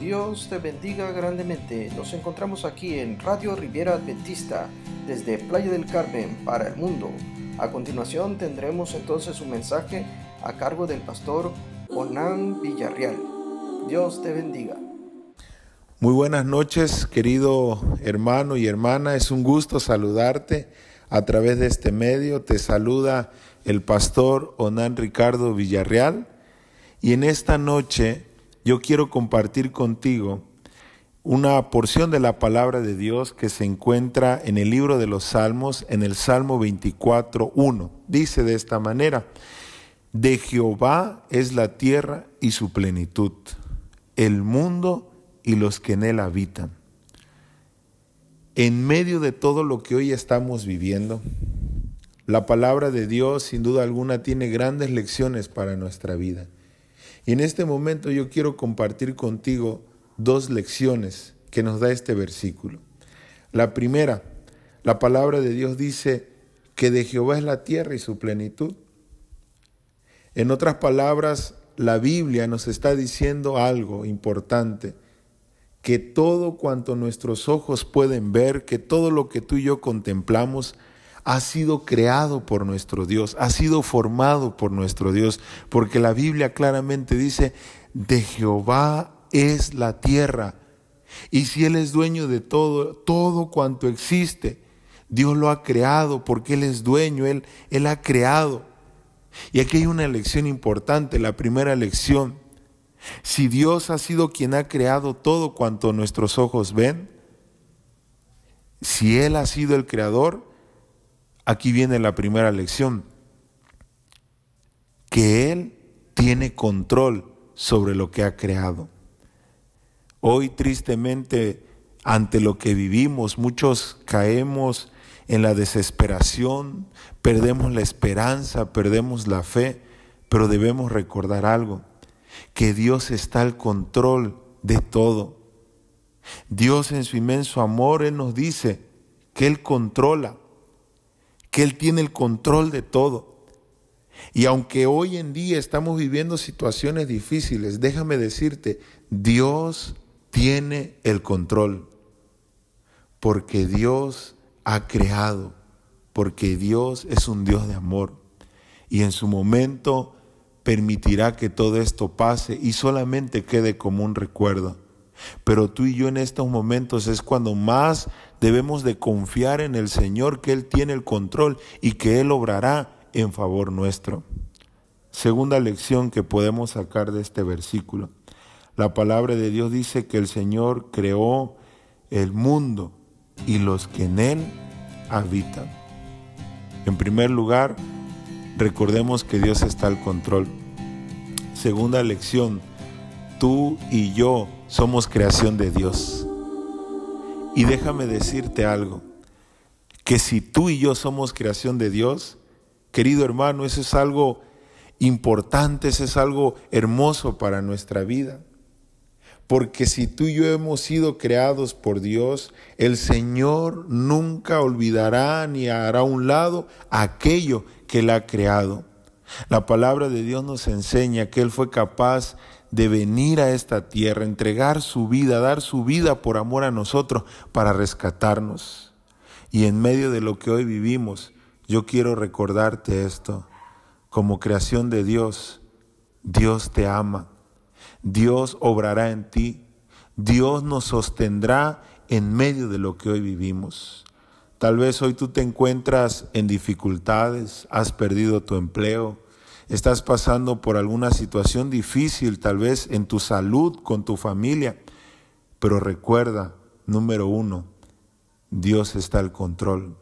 Dios te bendiga grandemente. Nos encontramos aquí en Radio Riviera Adventista desde Playa del Carmen para el mundo. A continuación tendremos entonces un mensaje a cargo del pastor Onan Villarreal. Dios te bendiga. Muy buenas noches, querido hermano y hermana. Es un gusto saludarte a través de este medio. Te saluda el pastor Onan Ricardo Villarreal. Y en esta noche yo quiero compartir contigo una porción de la palabra de Dios que se encuentra en el libro de los Salmos, en el Salmo 24.1. Dice de esta manera, de Jehová es la tierra y su plenitud, el mundo y los que en él habitan. En medio de todo lo que hoy estamos viviendo, la palabra de Dios sin duda alguna tiene grandes lecciones para nuestra vida. Y en este momento yo quiero compartir contigo dos lecciones que nos da este versículo. La primera, la palabra de Dios dice que de Jehová es la tierra y su plenitud. En otras palabras, la Biblia nos está diciendo algo importante, que todo cuanto nuestros ojos pueden ver, que todo lo que tú y yo contemplamos, ha sido creado por nuestro Dios, ha sido formado por nuestro Dios, porque la Biblia claramente dice, de Jehová es la tierra. Y si Él es dueño de todo, todo cuanto existe, Dios lo ha creado porque Él es dueño, Él, Él ha creado. Y aquí hay una lección importante, la primera lección. Si Dios ha sido quien ha creado todo cuanto nuestros ojos ven, si Él ha sido el creador, Aquí viene la primera lección, que Él tiene control sobre lo que ha creado. Hoy tristemente, ante lo que vivimos, muchos caemos en la desesperación, perdemos la esperanza, perdemos la fe, pero debemos recordar algo, que Dios está al control de todo. Dios en su inmenso amor, Él nos dice que Él controla que Él tiene el control de todo. Y aunque hoy en día estamos viviendo situaciones difíciles, déjame decirte, Dios tiene el control. Porque Dios ha creado, porque Dios es un Dios de amor. Y en su momento permitirá que todo esto pase y solamente quede como un recuerdo. Pero tú y yo en estos momentos es cuando más debemos de confiar en el Señor, que Él tiene el control y que Él obrará en favor nuestro. Segunda lección que podemos sacar de este versículo. La palabra de Dios dice que el Señor creó el mundo y los que en Él habitan. En primer lugar, recordemos que Dios está al control. Segunda lección, tú y yo somos creación de Dios. Y déjame decirte algo, que si tú y yo somos creación de Dios, querido hermano, eso es algo importante, eso es algo hermoso para nuestra vida. Porque si tú y yo hemos sido creados por Dios, el Señor nunca olvidará ni hará a un lado aquello que Él ha creado. La palabra de Dios nos enseña que Él fue capaz de venir a esta tierra, entregar su vida, dar su vida por amor a nosotros para rescatarnos. Y en medio de lo que hoy vivimos, yo quiero recordarte esto. Como creación de Dios, Dios te ama. Dios obrará en ti. Dios nos sostendrá en medio de lo que hoy vivimos. Tal vez hoy tú te encuentras en dificultades, has perdido tu empleo, estás pasando por alguna situación difícil, tal vez en tu salud, con tu familia, pero recuerda, número uno, Dios está al control.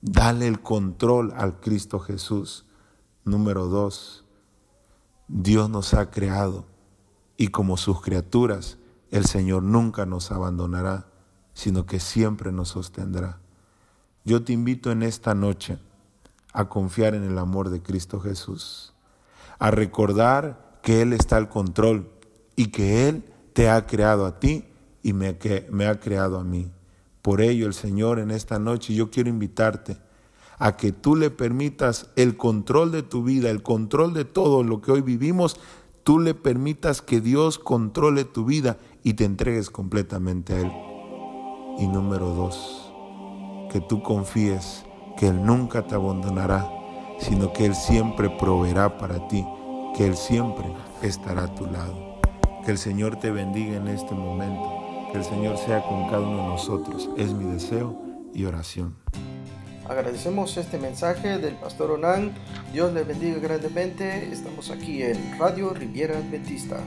Dale el control al Cristo Jesús. Número dos, Dios nos ha creado y como sus criaturas, el Señor nunca nos abandonará, sino que siempre nos sostendrá. Yo te invito en esta noche a confiar en el amor de Cristo Jesús, a recordar que Él está al control y que Él te ha creado a ti y me, que, me ha creado a mí. Por ello el Señor en esta noche yo quiero invitarte a que tú le permitas el control de tu vida, el control de todo lo que hoy vivimos, tú le permitas que Dios controle tu vida y te entregues completamente a Él. Y número dos, que tú confíes que Él nunca te abandonará, sino que Él siempre proveerá para ti, que Él siempre estará a tu lado. Que el Señor te bendiga en este momento, que el Señor sea con cada uno de nosotros. Es mi deseo y oración. Agradecemos este mensaje del pastor Onan. Dios le bendiga grandemente. Estamos aquí en Radio Riviera Adventista.